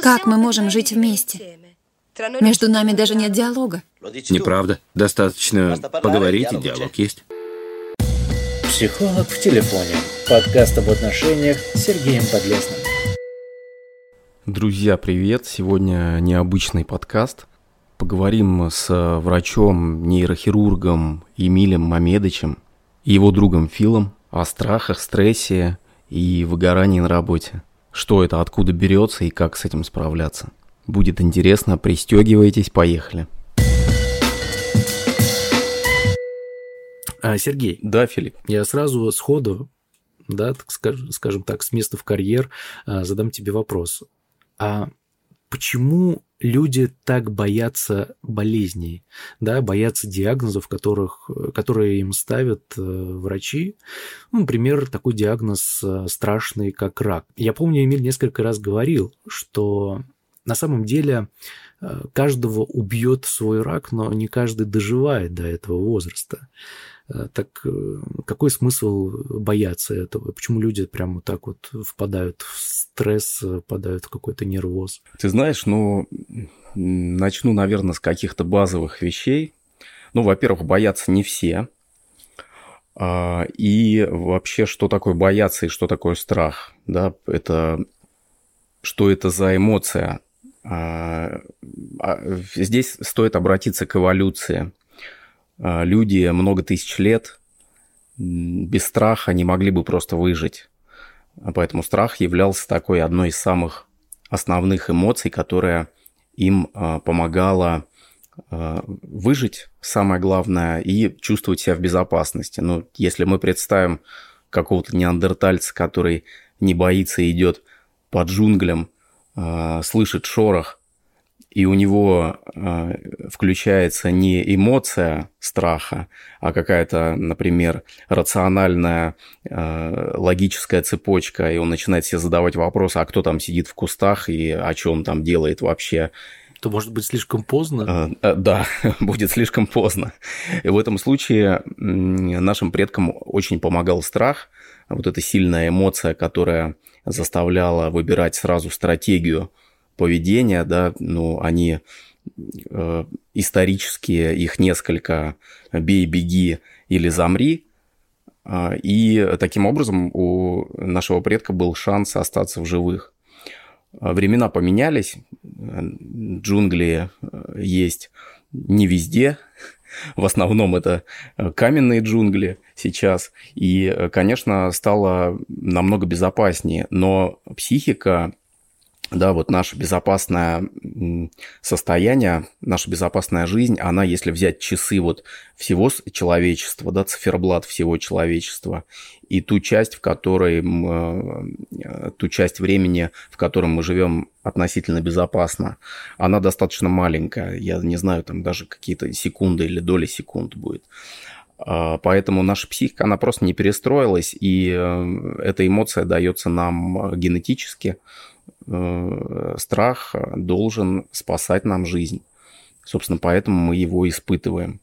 Как мы можем жить вместе? Между нами даже нет диалога. Неправда. Достаточно поговорить, и диалог есть. Психолог в телефоне. Подкаст об отношениях с Сергеем Подлесным. Друзья, привет! Сегодня необычный подкаст. Поговорим с врачом-нейрохирургом Емилем Мамедычем и его другом Филом о страхах, стрессе и выгорании на работе. Что это, откуда берется и как с этим справляться. Будет интересно, пристегивайтесь, поехали. А, Сергей. Да, Филипп. Я сразу сходу, да, так скажем, скажем так, с места в карьер а, задам тебе вопрос. А почему люди так боятся болезней, да, боятся диагнозов, которых, которые им ставят э, врачи. Ну, например, такой диагноз э, страшный, как рак. Я помню, Эмиль несколько раз говорил, что на самом деле э, каждого убьет свой рак, но не каждый доживает до этого возраста. Э, так э, какой смысл бояться этого? Почему люди прямо так вот впадают в стресс, впадают в какой-то нервоз? Ты знаешь, ну, начну, наверное, с каких-то базовых вещей. Ну, во-первых, боятся не все. А, и вообще, что такое бояться и что такое страх? Да, это что это за эмоция? А, а, здесь стоит обратиться к эволюции – люди много тысяч лет без страха не могли бы просто выжить. А поэтому страх являлся такой одной из самых основных эмоций, которая им а, помогала выжить, самое главное, и чувствовать себя в безопасности. Ну, если мы представим какого-то неандертальца, который не боится и идет по джунглям, слышит шорох, и у него э, включается не эмоция страха, а какая-то, например, рациональная э, логическая цепочка, и он начинает себе задавать вопросы, а кто там сидит в кустах и о чем он там делает вообще, то может быть слишком поздно? Э, да, будет слишком поздно. И в этом случае нашим предкам очень помогал страх, вот эта сильная эмоция, которая заставляла выбирать сразу стратегию – поведения, да, ну, они э, исторические, их несколько, бей, беги или замри, э, и таким образом у нашего предка был шанс остаться в живых. Времена поменялись, джунгли э, есть не везде, в основном это каменные джунгли сейчас. И, конечно, стало намного безопаснее. Но психика да, вот наше безопасное состояние, наша безопасная жизнь, она, если взять часы вот всего человечества, да, циферблат всего человечества, и ту часть, в которой, э, ту часть времени, в котором мы живем относительно безопасно, она достаточно маленькая. Я не знаю, там даже какие-то секунды или доли секунд будет. А, поэтому наша психика, она просто не перестроилась, и э, эта эмоция дается нам э, генетически, Э, страх должен спасать нам жизнь. Собственно, поэтому мы его испытываем.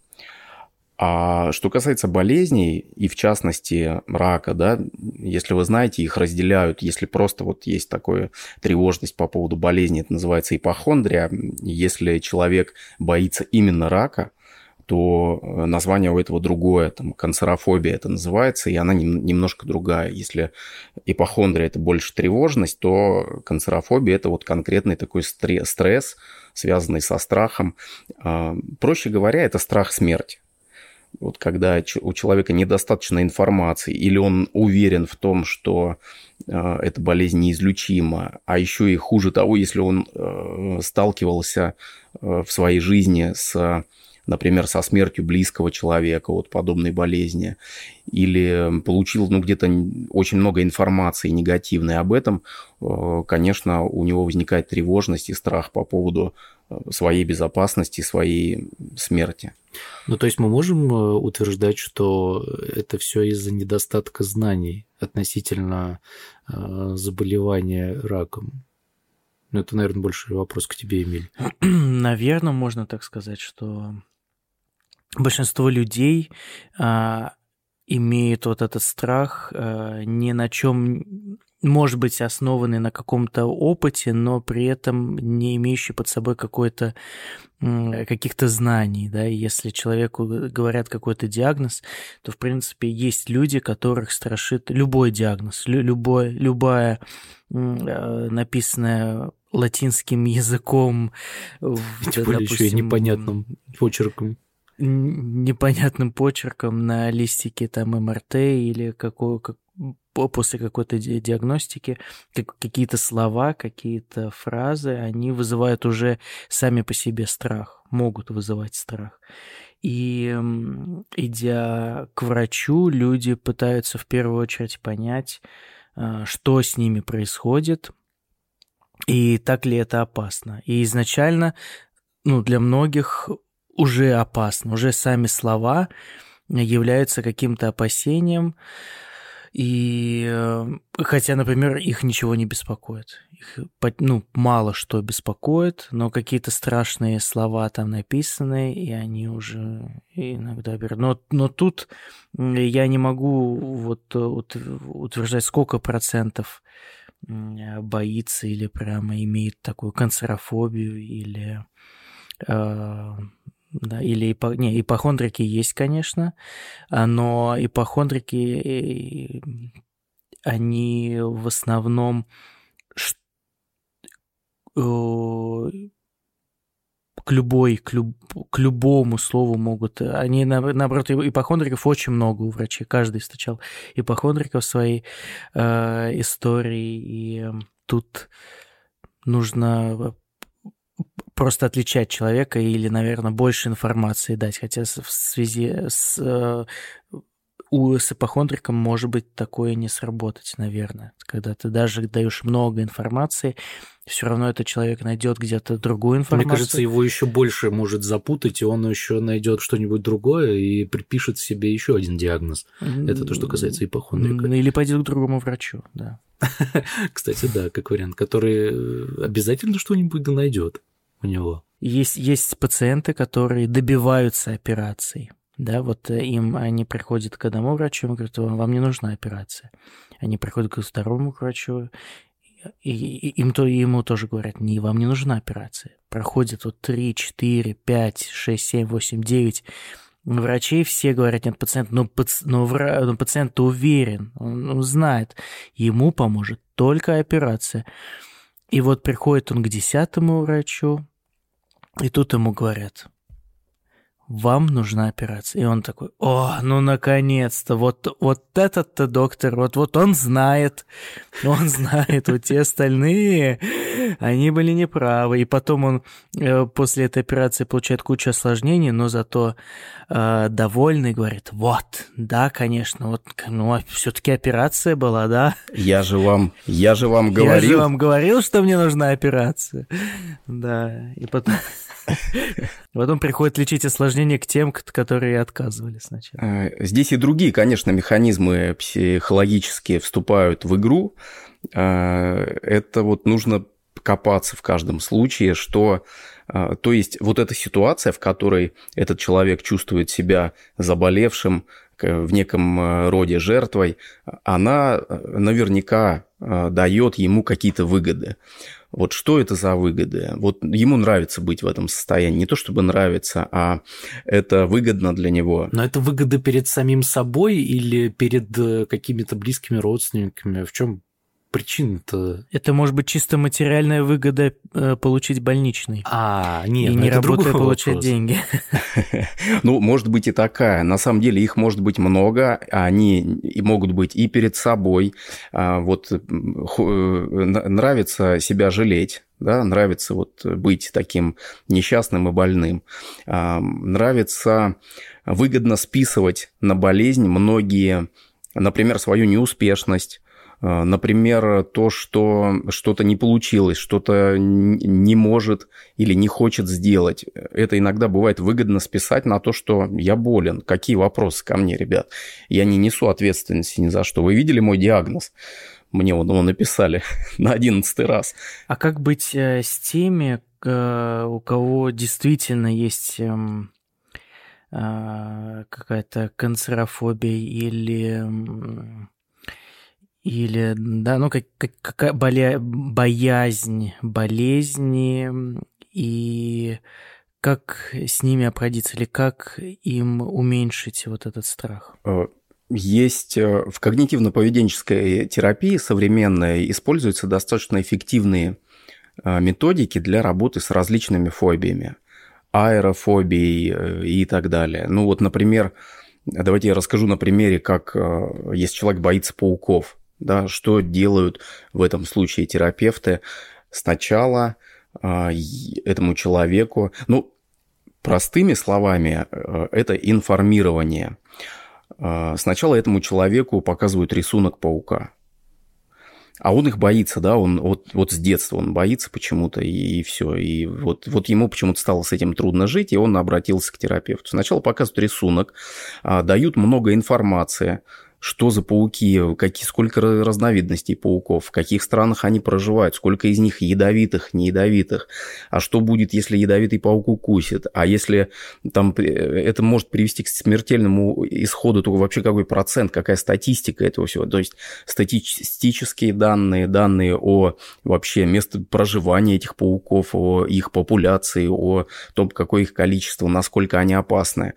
А что касается болезней, и в частности рака, да, если вы знаете, их разделяют, если просто вот есть такая тревожность по поводу болезни, это называется ипохондрия. Если человек боится именно рака – то э, название у этого другое, там канцерофобия это называется, и она немножко другая. Если ипохондрия это больше тревожность, то канцерофобия это вот конкретный такой стресс, связанный со страхом. А, проще говоря, это страх смерти. Вот когда у человека недостаточно информации, или он уверен в том, что э, эта болезнь неизлечима, а еще и хуже того, если он э, сталкивался в своей жизни с например, со смертью близкого человека от подобной болезни, или получил ну, где-то очень много информации негативной об этом, э, конечно, у него возникает тревожность и страх по поводу э, своей безопасности, своей смерти. Ну, то есть мы можем э, утверждать, что это все из-за недостатка знаний относительно заболевания раком? Ну, это, наверное, больше вопрос к тебе, Эмиль. Наверное, можно так сказать, что большинство людей а, имеют вот этот страх а, ни на чем может быть, основанный на каком-то опыте, но при этом не имеющий под собой какой-то каких-то знаний, да, и если человеку говорят какой-то диагноз, то, в принципе, есть люди, которых страшит любой диагноз, любой, любая э, написанная латинским языком. Тем более еще и непонятным почерком непонятным почерком на листике там МРТ или какого, как, после какой-то диагностики как, какие-то слова, какие-то фразы, они вызывают уже сами по себе страх, могут вызывать страх. И идя к врачу, люди пытаются в первую очередь понять, а, что с ними происходит, и так ли это опасно. И изначально ну, для многих уже опасно, уже сами слова являются каким-то опасением, и э, хотя, например, их ничего не беспокоит. Их, ну, мало что беспокоит, но какие-то страшные слова там написаны, и они уже иногда берут. Но, но тут я не могу вот утверждать, сколько процентов боится или прямо имеет такую канцерофобию или э, да, или ипо... не, ипохондрики есть, конечно, а, но ипохондрики, они в основном к любой, к, люб, к любому слову могут. Они, наоборот, ипохондриков очень много у врачей. Каждый встречал ипохондриков в своей э, истории. И тут нужно просто отличать человека или, наверное, больше информации дать. Хотя в связи с, э, у, с ипохондриком может быть такое не сработать, наверное. Когда ты даже даешь много информации, все равно этот человек найдет где-то другую информацию. Мне кажется, его еще больше может запутать, и он еще найдет что-нибудь другое и припишет себе еще один диагноз. Это то, что касается ипохондрика. Или пойдет к другому врачу, да. Кстати, да, как вариант, который э, обязательно что-нибудь найдет у него. Есть, есть пациенты, которые добиваются операций. Да, вот э, им они приходят к одному врачу и говорят, вам не нужна операция. Они приходят к второму врачу, и, и им то, ему тоже говорят, не, вам не нужна операция. Проходит вот 3, 4, 5, 6, 7, 8, 9 врачей, все говорят, нет, пациент, но, но, но пациент уверен, он, он знает, ему поможет только операция. И вот приходит он к десятому врачу, и тут ему говорят, вам нужна операция. И он такой, о, ну наконец-то, вот, вот этот-то доктор, вот, вот он знает, он знает, вот те остальные, они были неправы. И потом он э, после этой операции получает кучу осложнений, но зато э, довольный говорит, вот, да, конечно, вот, ну, а все-таки операция была, да? Я же вам, я же вам говорил. Я же вам говорил, что мне нужна операция. Да, и потом... Потом приходит лечить осложнения к тем, которые отказывали сначала. А, здесь и другие, конечно, механизмы психологические вступают в игру. А, это вот нужно копаться в каждом случае, что а, то есть вот эта ситуация, в которой этот человек чувствует себя заболевшим, в неком роде жертвой, она наверняка дает ему какие-то выгоды. Вот что это за выгоды? Вот ему нравится быть в этом состоянии. Не то чтобы нравится, а это выгодно для него. Но это выгода перед самим собой или перед э, какими-то близкими родственниками? В чем причина-то? Это может быть чисто материальная выгода э, получить больничный. А, нет, и ну не работая получать вопрос. деньги. Ну, может быть и такая. На самом деле их может быть много, они и могут быть и перед собой. А, вот э, нравится себя жалеть, да, нравится вот быть таким несчастным и больным. А, нравится выгодно списывать на болезнь многие, например, свою неуспешность, например, то, что что-то не получилось, что-то не может или не хочет сделать. Это иногда бывает выгодно списать на то, что я болен. Какие вопросы ко мне, ребят? Я не несу ответственности ни за что. Вы видели мой диагноз? Мне он его написали на одиннадцатый раз. А как быть э, с теми, э, у кого действительно есть эм, а, какая-то канцерофобия или Или, да, ну, как, как, какая боля, боязнь болезни и как с ними обходиться или как им уменьшить вот этот страх? Э, есть э, в когнитивно-поведенческой терапии современной используются достаточно эффективные э, методики для работы с различными фобиями, аэрофобией и так далее. Ну вот, например, давайте я расскажу на примере, как если человек боится пауков, да, что делают в этом случае терапевты. Сначала этому человеку, ну, Простыми словами, э, это информирование. Э, сначала этому человеку показывают рисунок паука. А он их боится, да, он вот, вот с детства он боится почему-то, и, и все. И вот, вот ему почему-то стало с этим трудно жить, и он обратился к терапевту. Сначала показывают рисунок, а, дают много информации, что за пауки, какие, сколько разновидностей пауков, в каких странах они проживают, сколько из них ядовитых, не ядовитых, а что будет, если ядовитый паук укусит, а если там э, это может привести к смертельному исходу, то вообще какой процент, какая статистика этого всего, то есть статистические данные, данные о вообще месте проживания этих пауков, о их популяции, о том, какое их количество, насколько они опасны.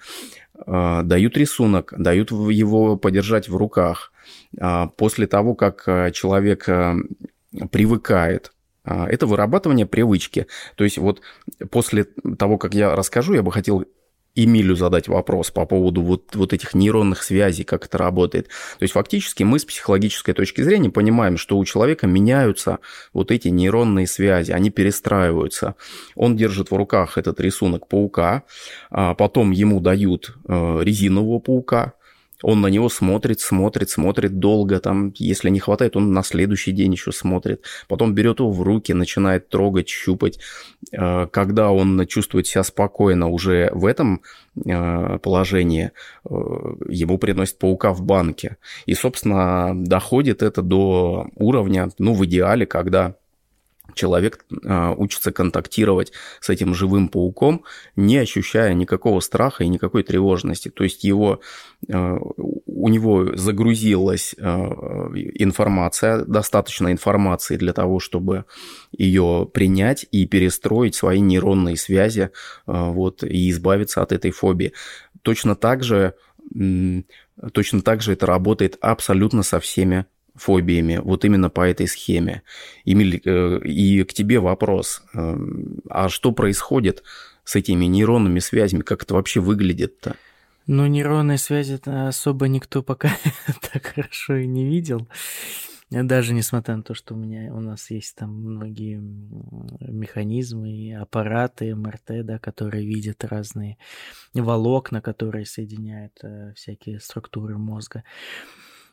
А, дают рисунок, дают его подержать в руках. А, после того, как а, человек привыкает это вырабатывание привычки. То есть вот после того, как я расскажу, я бы хотел Эмилю задать вопрос по поводу вот, вот этих нейронных связей, как это работает. То есть фактически мы с психологической точки зрения понимаем, что у человека меняются вот эти нейронные связи, они перестраиваются. Он держит в руках этот рисунок паука, а потом ему дают э, резинового паука, он на него смотрит, смотрит, смотрит долго, там, если не хватает, он на следующий день еще смотрит. Потом берет его в руки, начинает трогать, щупать. Э, когда он чувствует себя спокойно уже в этом э, положении, э, ему приносит паука в банке. И, собственно, доходит это до уровня, ну, в идеале, когда человек э, учится контактировать с этим живым пауком, не ощущая никакого страха и никакой тревожности. То есть его, э, у него загрузилась э, информация, достаточно информации для того, чтобы ее принять и перестроить свои нейронные связи вот, и избавиться от этой фобии. Точно так же, точно так же это работает абсолютно со всеми фобиями, вот именно по этой схеме. Эмиль, э, и к тебе вопрос. Э, а что происходит с этими нейронными связями? Как это вообще выглядит-то? Ну, нейронные связи особо никто пока так хорошо и не видел. Даже несмотря на то, что у меня у нас есть там многие механизмы и аппараты МРТ, да, которые видят разные волокна, которые соединяют э, всякие структуры мозга.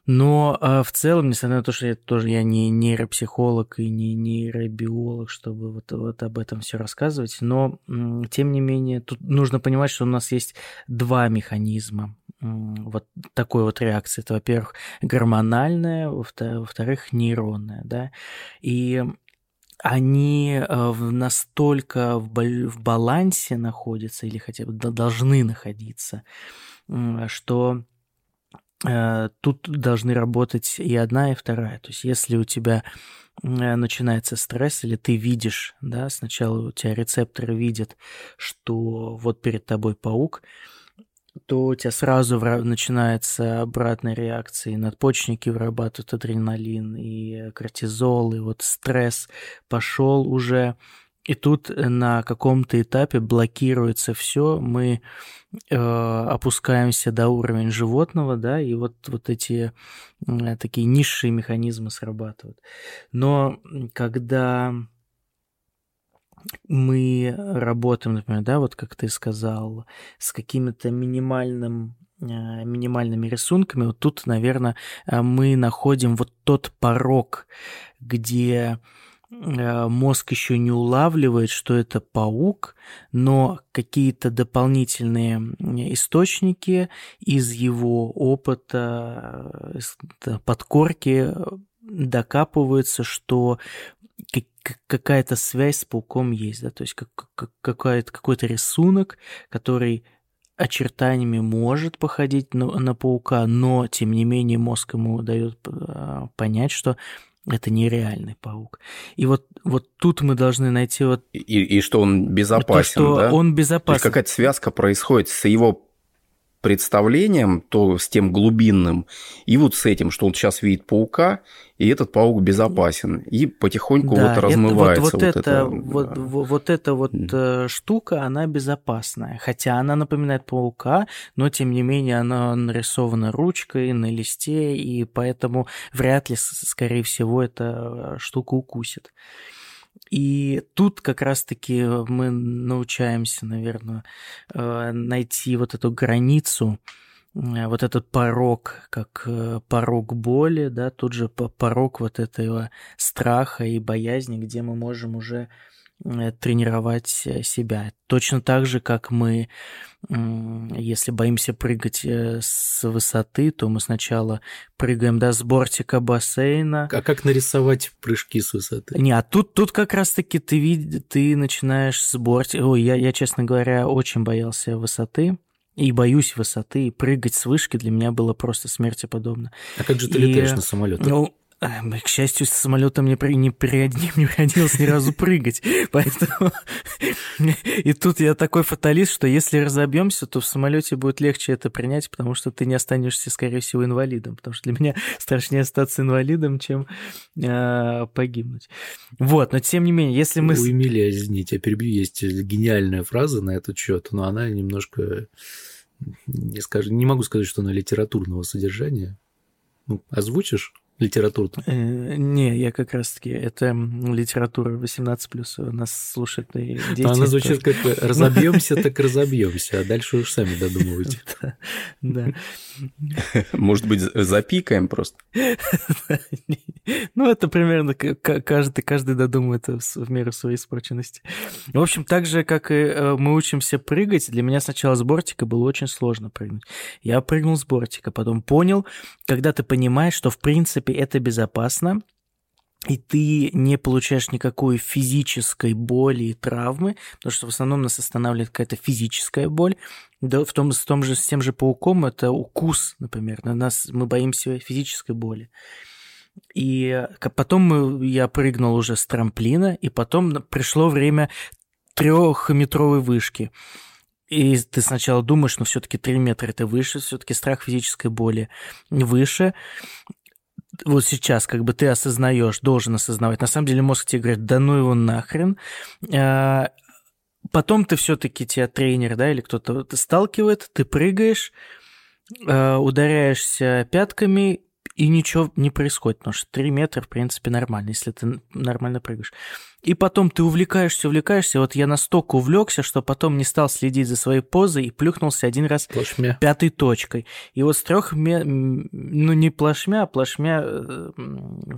Но а, в целом, несмотря на то, что я тоже я не нейропсихолог и не нейробиолог, чтобы вот, вот об этом все рассказывать, но тем не менее тут нужно понимать, что у нас есть два механизма вот такой вот реакции. Это, во-первых, гормональная, во-вторых, нейронная, да, и они а, настолько в балансе находятся или хотя бы должны находиться, что Э, тут должны работать и одна, и вторая. То есть если у тебя э, начинается стресс, или ты видишь, да, сначала у тебя рецепторы видят, что вот перед тобой паук, то у тебя сразу начинается обратная реакция, и надпочечники вырабатывают адреналин, и кортизол, и вот стресс пошел уже, и тут на каком-то этапе блокируется все, мы э, опускаемся до уровня животного, да, и вот, вот эти э, такие низшие механизмы срабатывают. Но когда мы работаем, например, да, вот как ты сказал, с какими-то минимальным э, минимальными рисунками, вот тут, наверное, э, мы находим вот тот порог, где Э, мозг еще не улавливает, что это паук, но какие-то дополнительные источники из его опыта, э, подкорки э, докапываются, что какая-то связь с пауком есть, да, то есть какой-то какой рисунок, который очертаниями может походить на, на паука, но тем не менее мозг ему дает понять, что это нереальный паук. И вот, вот тут мы должны найти вот... И, и что он безопасен, то, что да? он безопасен. То есть какая-то связка происходит с его представлением, то с тем глубинным, и вот с этим, что он сейчас видит паука, и этот паук безопасен, и потихоньку да, вот размывается это, вот, вот, вот это, вот, да. вот, вот эта вот mm. штука, она безопасная, хотя она напоминает паука, но тем не менее она нарисована ручкой на листе, и поэтому вряд ли, скорее всего, эта штука укусит. И тут как раз-таки мы научаемся, наверное, э, найти вот эту границу, э, вот этот порог, как э, порог боли, да, тут же порог вот этого страха и боязни, где мы можем уже тренировать э, себя. Точно так же, как мы, если боимся прыгать э, с высоты, то мы сначала прыгаем до с бортика бассейна. А как нарисовать прыжки с высоты? Не, а тут, тут как раз-таки ты, ты начинаешь с бортика... Ой, я, я, честно говоря, очень боялся высоты и боюсь высоты, и прыгать с вышки для меня было просто смерти подобно. А как же ты и, летаешь на самолете? Ну, к счастью, с самолетом не, при, не, при, не приходилось ни разу прыгать. Поэтому... И тут я такой фаталист, что если разобьемся, то в самолете будет легче это принять, потому что ты не останешься, скорее всего, инвалидом. Потому что для меня страшнее остаться инвалидом, чем э, погибнуть. Вот, но тем не менее, если мы... У Эмилия, извините, я перебью, есть гениальная фраза на этот счет, но она немножко... Не, скажу, не могу сказать, что она литературного содержания. Ну, озвучишь? Литературу? Э, не, я как раз-таки, это литература 18+, нас слушают и дети. Она звучит как «разобьемся, так разобьемся», а дальше уж сами додумывайте. Да. Может быть, запикаем просто? Ну, это примерно каждый, каждый додумает в меру своей испорченности. В общем, так же, как и э, мы учимся прыгать, для меня сначала с бортика было очень сложно прыгнуть. Я прыгнул с бортика, потом понял, когда ты понимаешь, что в принципе это безопасно, и ты не получаешь никакой физической боли и травмы, потому что в основном нас останавливает какая-то физическая боль. Да, в том, в том же, с тем же пауком это укус, например. На нас мы боимся физической боли. И потом я прыгнул уже с трамплина, и потом пришло время трехметровой вышки. И ты сначала думаешь, ну все-таки 3 метра это выше, все-таки страх физической боли выше вот сейчас как бы ты осознаешь, должен осознавать. На самом деле мозг тебе говорит, да ну его нахрен. А, потом ты все-таки тебя тренер, да, или кто-то сталкивает, ты прыгаешь, а, ударяешься пятками, и ничего не происходит, потому что 3 метра, в принципе, нормально, если ты нормально прыгаешь. И потом ты увлекаешься, увлекаешься. Вот я настолько увлекся, что потом не стал следить за своей позой и плюхнулся один раз плашмя. пятой точкой. И вот с трех, ну не плашмя, а плашмя э,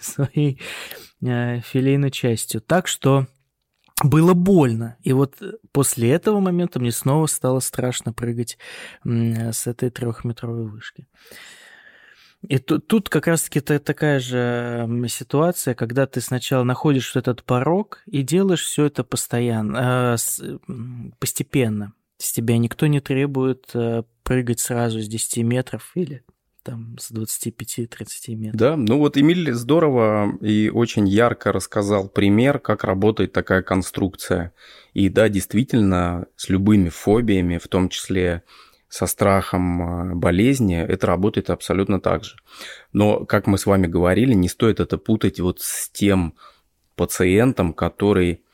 своей э, филейной частью. Так что было больно. И вот после этого момента мне снова стало страшно прыгать с этой трехметровой вышки. И тут, как раз-таки такая же ситуация, когда ты сначала находишь этот порог и делаешь все это постоянно, э, постепенно. С тебя никто не требует э, прыгать сразу с 10 метров или там с 25-30 метров. Да, ну вот Эмиль здорово и очень ярко рассказал пример, как работает такая конструкция. И да, действительно, с любыми фобиями, в том числе со страхом а, болезни, это работает абсолютно так же. Но, как мы с вами говорили, не стоит это путать вот с тем пациентом, который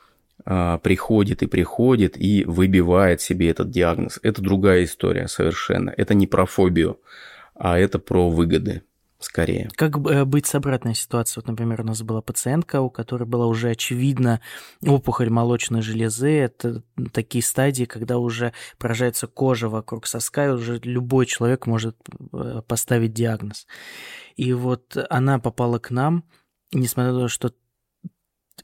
а, приходит и приходит и выбивает себе этот диагноз. Это другая история совершенно. Это не про фобию, а это про выгоды скорее. Как э, быть с обратной ситуацией? Вот, например, у нас была пациентка, у которой была уже очевидно опухоль молочной железы. Это такие стадии, когда уже поражается кожа вокруг соска, и уже любой человек может э, поставить диагноз. И вот она попала к нам, несмотря на то, что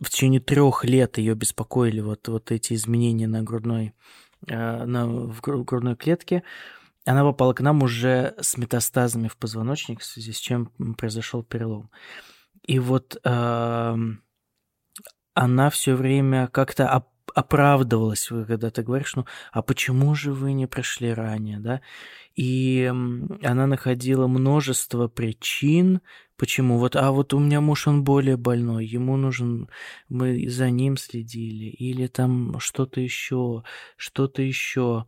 в течение трех лет ее беспокоили вот, вот эти изменения на грудной, э, на, в грудной клетке, она попала к нам уже с метастазами в позвоночник, в связи с чем произошел перелом. И вот э, она все время как-то оправдывалась, когда ты говоришь, ну, а почему же вы не пришли ранее, да? И она находила множество причин, почему. Вот, а вот у меня муж, он более больной, ему нужен, мы за ним следили, или там что-то еще, что-то еще.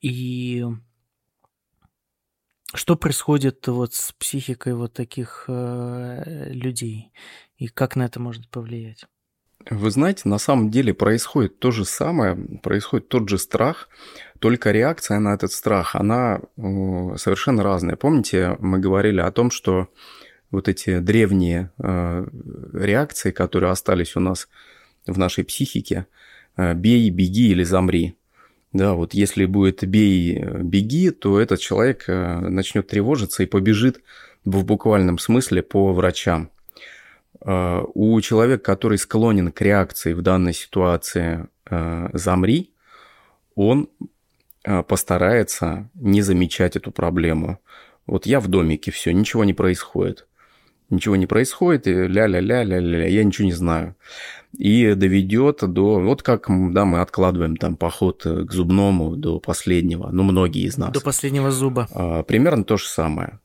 И что происходит вот с психикой вот таких э, людей, и как на это может повлиять? Вы знаете, на самом деле происходит то же самое, происходит тот же страх, только реакция на этот страх, она совершенно разная. Помните, мы говорили о том, что вот эти древние э, реакции, которые остались у нас в нашей психике, э, бей, беги или замри. Да, вот если будет бей, беги, то этот человек э, начнет тревожиться и побежит в буквальном смысле по врачам. Э, у человека, который склонен к реакции в данной ситуации э, «замри», он э, постарается не замечать эту проблему. Вот я в домике, все, ничего не происходит. Ничего не происходит, и ля-ля-ля-ля-ля, я ничего не знаю. И доведет до... Вот как да, мы откладываем там поход к зубному до последнего, ну, многие из нас. До последнего зуба. Примерно то же самое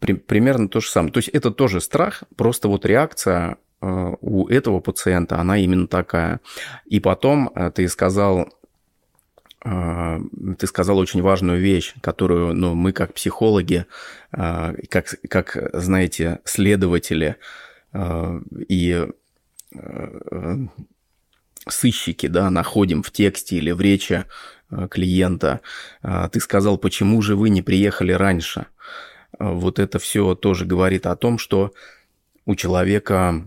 при, примерно то же самое. То есть это тоже страх, просто вот реакция э, у этого пациента, она именно такая. И потом э, ты сказал, э, ты сказал очень важную вещь, которую ну, мы как психологи, как, как знаете, следователи и сыщики, да, находим в тексте или в речи клиента. Ты сказал, почему же вы не приехали раньше? вот это все тоже говорит о том, что у человека а,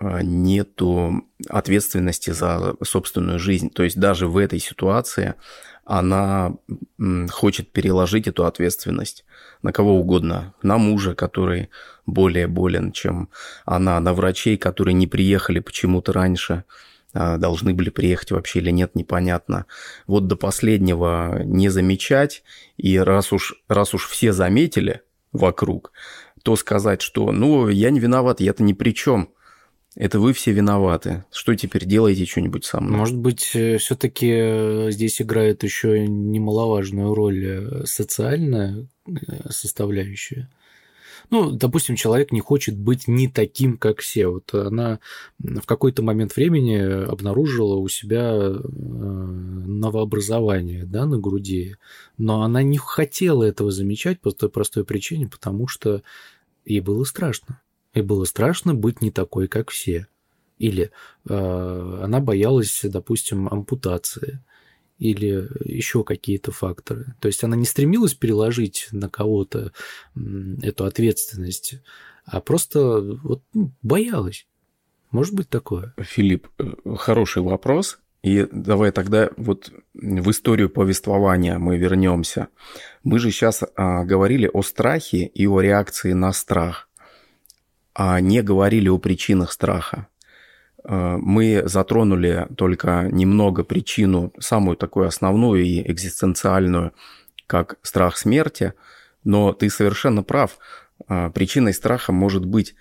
нету ответственности за собственную жизнь. То есть даже в этой ситуации она хочет переложить эту ответственность на кого угодно. На мужа, который более болен, чем она, на врачей, которые не приехали почему-то раньше, а, должны были приехать вообще или нет, непонятно. Вот до последнего не замечать, и раз уж, раз уж все заметили вокруг, то сказать, что ну, я не виноват, я-то ни при чем. Это вы все виноваты. Что теперь делаете что-нибудь со мной? Может быть, э, все-таки э, здесь играет еще немаловажную роль э, социальная составляющая. Ну, допустим, человек не хочет быть не таким, как все. Вот она в какой-то момент времени обнаружила у себя новообразование да, на груди, но она не хотела этого замечать по той простой причине, потому что ей было страшно. Ей было страшно быть не такой, как все. Или э, она боялась, допустим, ампутации или еще какие-то факторы. То есть она не стремилась переложить на кого-то эту ответственность, а просто вот, ну, боялась. Может быть такое? Филипп, э, хороший вопрос. И давай тогда вот в историю повествования мы вернемся. Мы же сейчас а, говорили о страхе и о реакции на страх, не говорили о причинах страха. Э, мы затронули только немного причину, самую такую основную и экзистенциальную, как страх смерти, но ты совершенно прав. Э, причиной страха может быть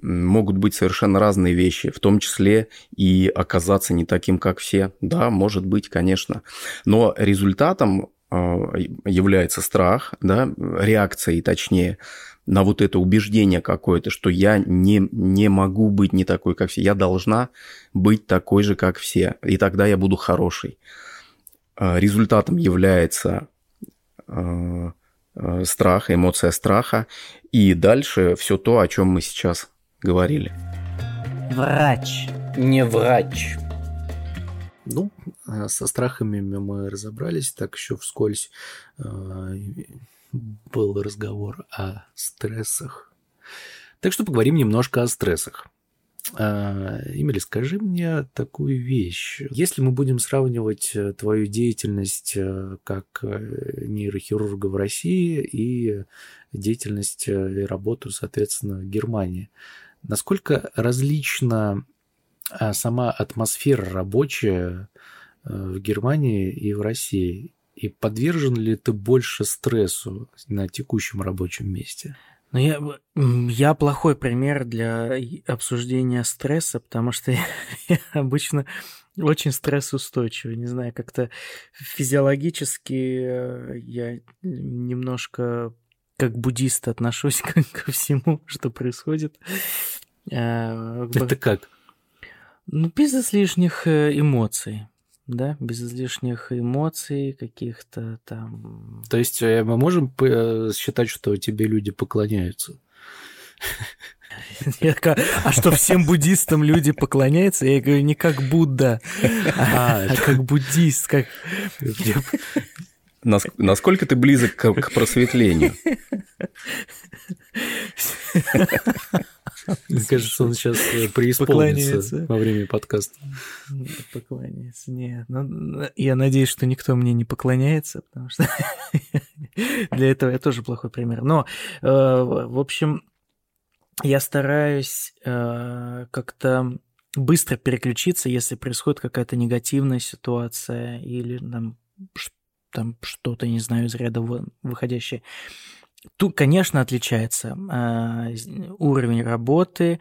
могут быть совершенно разные вещи, в том числе и оказаться не таким, как все. Да, может быть, конечно. Но результатом является страх, да, реакцией точнее, на вот это убеждение какое-то, что я не, не могу быть не такой, как все. Я должна быть такой же, как все. И тогда я буду хороший. А, результатом является а, а, страх, эмоция страха. И дальше все то, о чем мы сейчас говорили. Врач. Не врач. Ну, со страхами мы разобрались, так еще вскользь был разговор о стрессах. Так что поговорим немножко о стрессах. А, Эмили, скажи мне такую вещь. Если мы будем сравнивать э, твою деятельность э, как э, нейрохирурга в России и деятельность и работу, соответственно, в Германии, насколько различна а, сама атмосфера рабочая в Германии и в России? И подвержен ли ты больше стрессу на текущем рабочем месте? Ну, я, я плохой пример для обсуждения стресса, потому что я, я обычно очень стрессоустойчивый. Не знаю, как-то физиологически э, я немножко как буддист отношусь ко, ко всему, что происходит. Э, Это как? Ну, без лишних э, эмоций да, без излишних эмоций каких-то там. То есть э, мы можем считать, что тебе люди поклоняются? А что всем буддистам люди поклоняются? Я говорю не как Будда, а, а как буддист, как Насколько ты близок к просветлению? Мне кажется, он сейчас э, преисполнится во время подкаста. Поклоняется, нет. Ну, я надеюсь, что никто мне не поклоняется, потому что для этого я тоже плохой пример. Но, э, в общем, я стараюсь э, как-то быстро переключиться, если происходит какая-то негативная ситуация или там, там что-то, не знаю, из ряда выходящее. Тут, конечно, отличается э, уровень работы.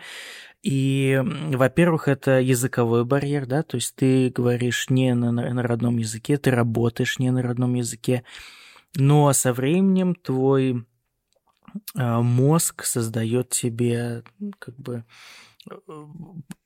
И, во-первых, это языковой барьер, да, то есть ты говоришь не на, на родном языке, ты работаешь не на родном языке, но со временем твой э, мозг создает тебе как бы э,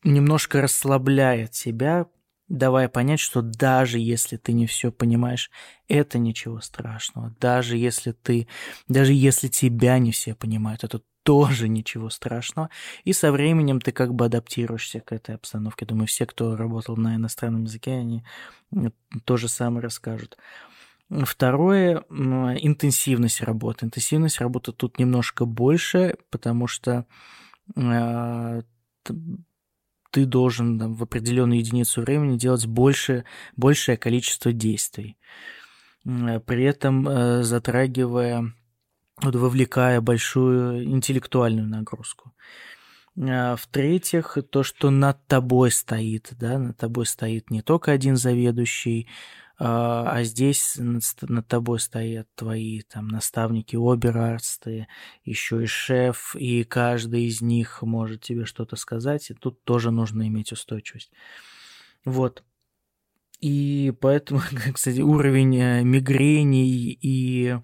немножко расслабляет тебя, давая понять, что даже если ты не все понимаешь, это ничего страшного. Даже если ты, даже если тебя не все понимают, это тоже ничего страшного. И со временем ты как бы адаптируешься к этой обстановке. Думаю, все, кто работал на иностранном языке, они то же самое расскажут. Второе – интенсивность работы. Интенсивность работы тут немножко больше, потому что а, ты должен там, в определенную единицу времени делать больше, большее количество действий. При этом э, затрагивая, вот, вовлекая большую интеллектуальную нагрузку. А, в-третьих, то, что над тобой стоит, да, над тобой стоит не только один заведующий, а, а здесь над, тобой стоят твои там наставники, оберарсты, еще и шеф, и каждый из них может тебе что-то сказать, и тут тоже нужно иметь устойчивость. Вот. И поэтому, кстати, уровень э, мигрений и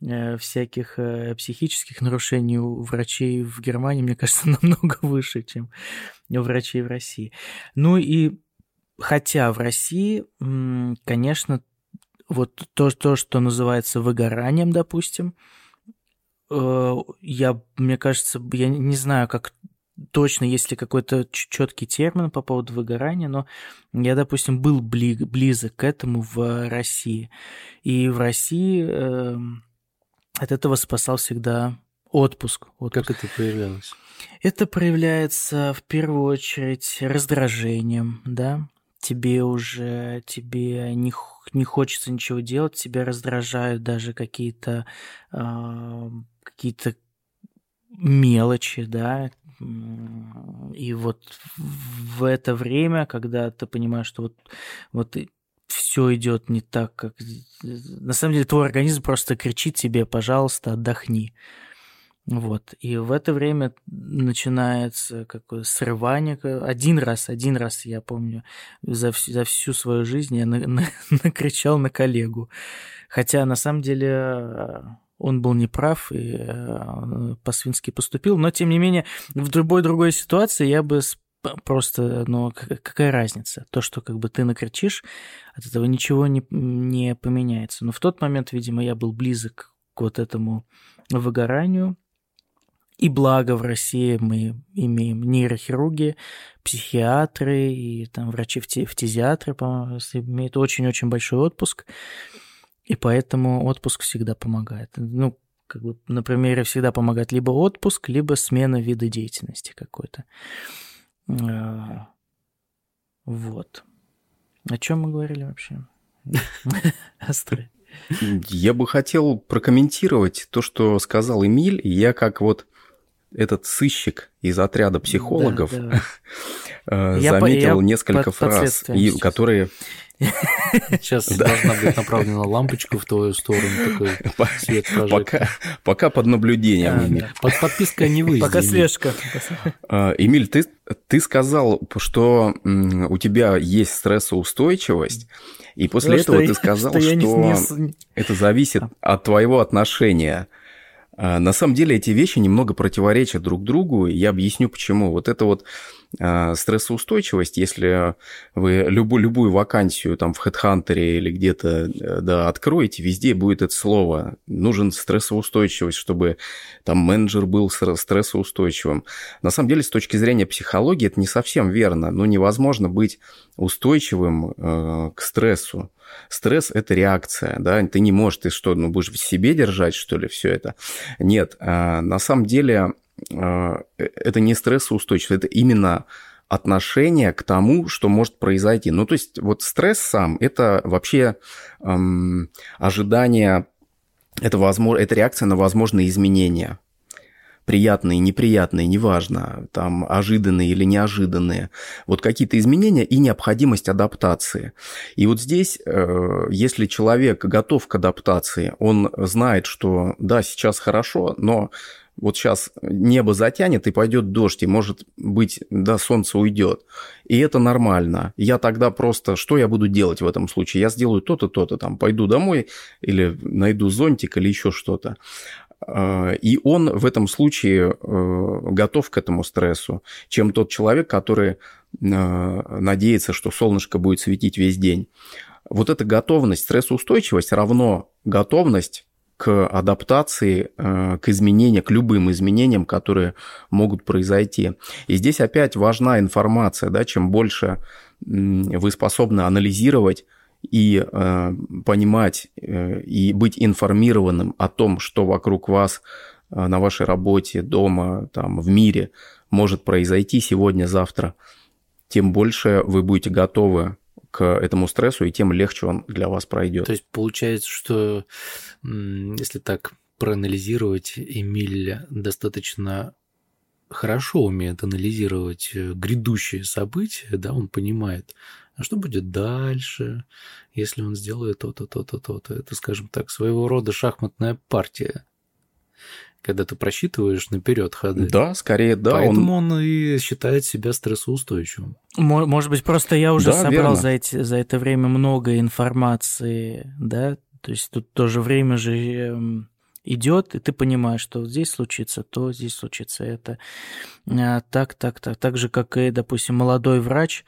э, всяких э, психических нарушений у врачей в Германии, мне кажется, намного выше, чем у врачей в России. Ну и Хотя в России, конечно, вот то, то, что называется выгоранием, допустим, э, я, мне кажется, я не знаю, как точно, есть ли какой-то четкий термин по поводу выгорания, но я, допустим, был близок к этому в России. И в России э, от этого спасал всегда отпуск. отпуск. Как это проявлялось? Это проявляется в первую очередь раздражением, да, тебе уже тебе не, не хочется ничего делать, тебя раздражают даже какие-то э, какие-то мелочи, да, и вот в это время, когда ты понимаешь, что вот, вот все идет не так, как... На самом деле твой организм просто кричит тебе, пожалуйста, отдохни. Вот. И в это время начинается какое срывание. Один раз, один раз, я помню, за, за всю свою жизнь я на, на, накричал на коллегу. Хотя на самом деле э, он был неправ и э, по-свински поступил, но тем не менее в любой другой ситуации я бы просто, ну, какая разница? То, что как бы ты накричишь, от этого ничего не, не поменяется. Но в тот момент, видимо, я был близок к вот этому выгоранию, и благо в России мы имеем нейрохирурги, психиатры и там врачи фтизиатры, по-моему, имеют очень-очень большой отпуск. И поэтому отпуск всегда помогает. Ну, как бы на примере всегда помогает либо отпуск, либо смена вида деятельности какой-то. А, вот. О чем мы говорили вообще? Астры. Я бы хотел прокомментировать то, что сказал Эмиль. Я как вот этот сыщик из отряда психологов да, да. Э, заметил я несколько фраз, и, которые Сейчас должна быть направлена лампочка в твою сторону, такой свет пока, пока под наблюдением, а, Эмиль. Да. Под подпиской не выйдет. Пока слежка. А, Эмиль, ты, ты сказал, что у тебя есть стрессоустойчивость, и после Ну, этого ты сказал, что не- это зависит от твоего отношения. На самом деле эти вещи немного противоречат друг другу, и я объясню почему. Вот это вот а, стрессоустойчивость, если вы любую, любую вакансию там в HeadHunter или где-то э, да, откроете, везде будет это слово. Нужен стрессоустойчивость, чтобы там менеджер был стр- стрессоустойчивым. На самом деле, с точки зрения психологии, это не совсем верно. Ну, невозможно быть устойчивым э, к стрессу. Стресс – это реакция, да, ты не можешь, ты что, ну, будешь в себе держать, что ли, все это? Нет, а, на самом деле а, это не стрессоустойчивость, это именно отношение к тому, что может произойти. Ну, то есть вот стресс сам – это вообще эм, ожидание, это, возможно, это реакция на возможные изменения приятные, неприятные, неважно, там ожиданные или неожиданные, вот какие-то изменения и необходимость адаптации. И вот здесь, э, если человек готов к адаптации, он знает, что да, сейчас хорошо, но вот сейчас небо затянет и пойдет дождь, и может быть, да, солнце уйдет. И это нормально. Я тогда просто, что я буду делать в этом случае? Я сделаю то-то, то-то, там, пойду домой или найду зонтик или еще что-то. А, И он в этом случае э, готов к этому стрессу, чем тот человек, который э, надеется, что солнышко будет светить весь день. Вот эта готовность, стрессоустойчивость равно готовность к адаптации, э, к изменениям, к любым изменениям, которые могут произойти. И здесь опять важна информация, да, чем больше вы способны анализировать и э, понимать э, и быть информированным о том, что вокруг вас э, на вашей работе, дома, там, в мире может произойти сегодня, завтра, тем больше вы будете готовы к этому стрессу, и тем легче он для вас пройдет. То есть получается, что если так проанализировать, Эмиль достаточно хорошо умеет анализировать э, грядущие события, да, он понимает, а что будет дальше, если он сделает то-то, то-то, то-то. Это, скажем так, своего рода шахматная партия, когда ты просчитываешь наперед ходы. Да, скорее, да. Поэтому он... и считает себя стрессоустойчивым. Мо- Может быть, просто я уже Да, собрал верно. за, эти, за это время много информации, да? То есть тут тоже время же эм, идет, и ты понимаешь, что здесь случится то, здесь случится это. А, так, так, так. Так же, как и, допустим, молодой врач,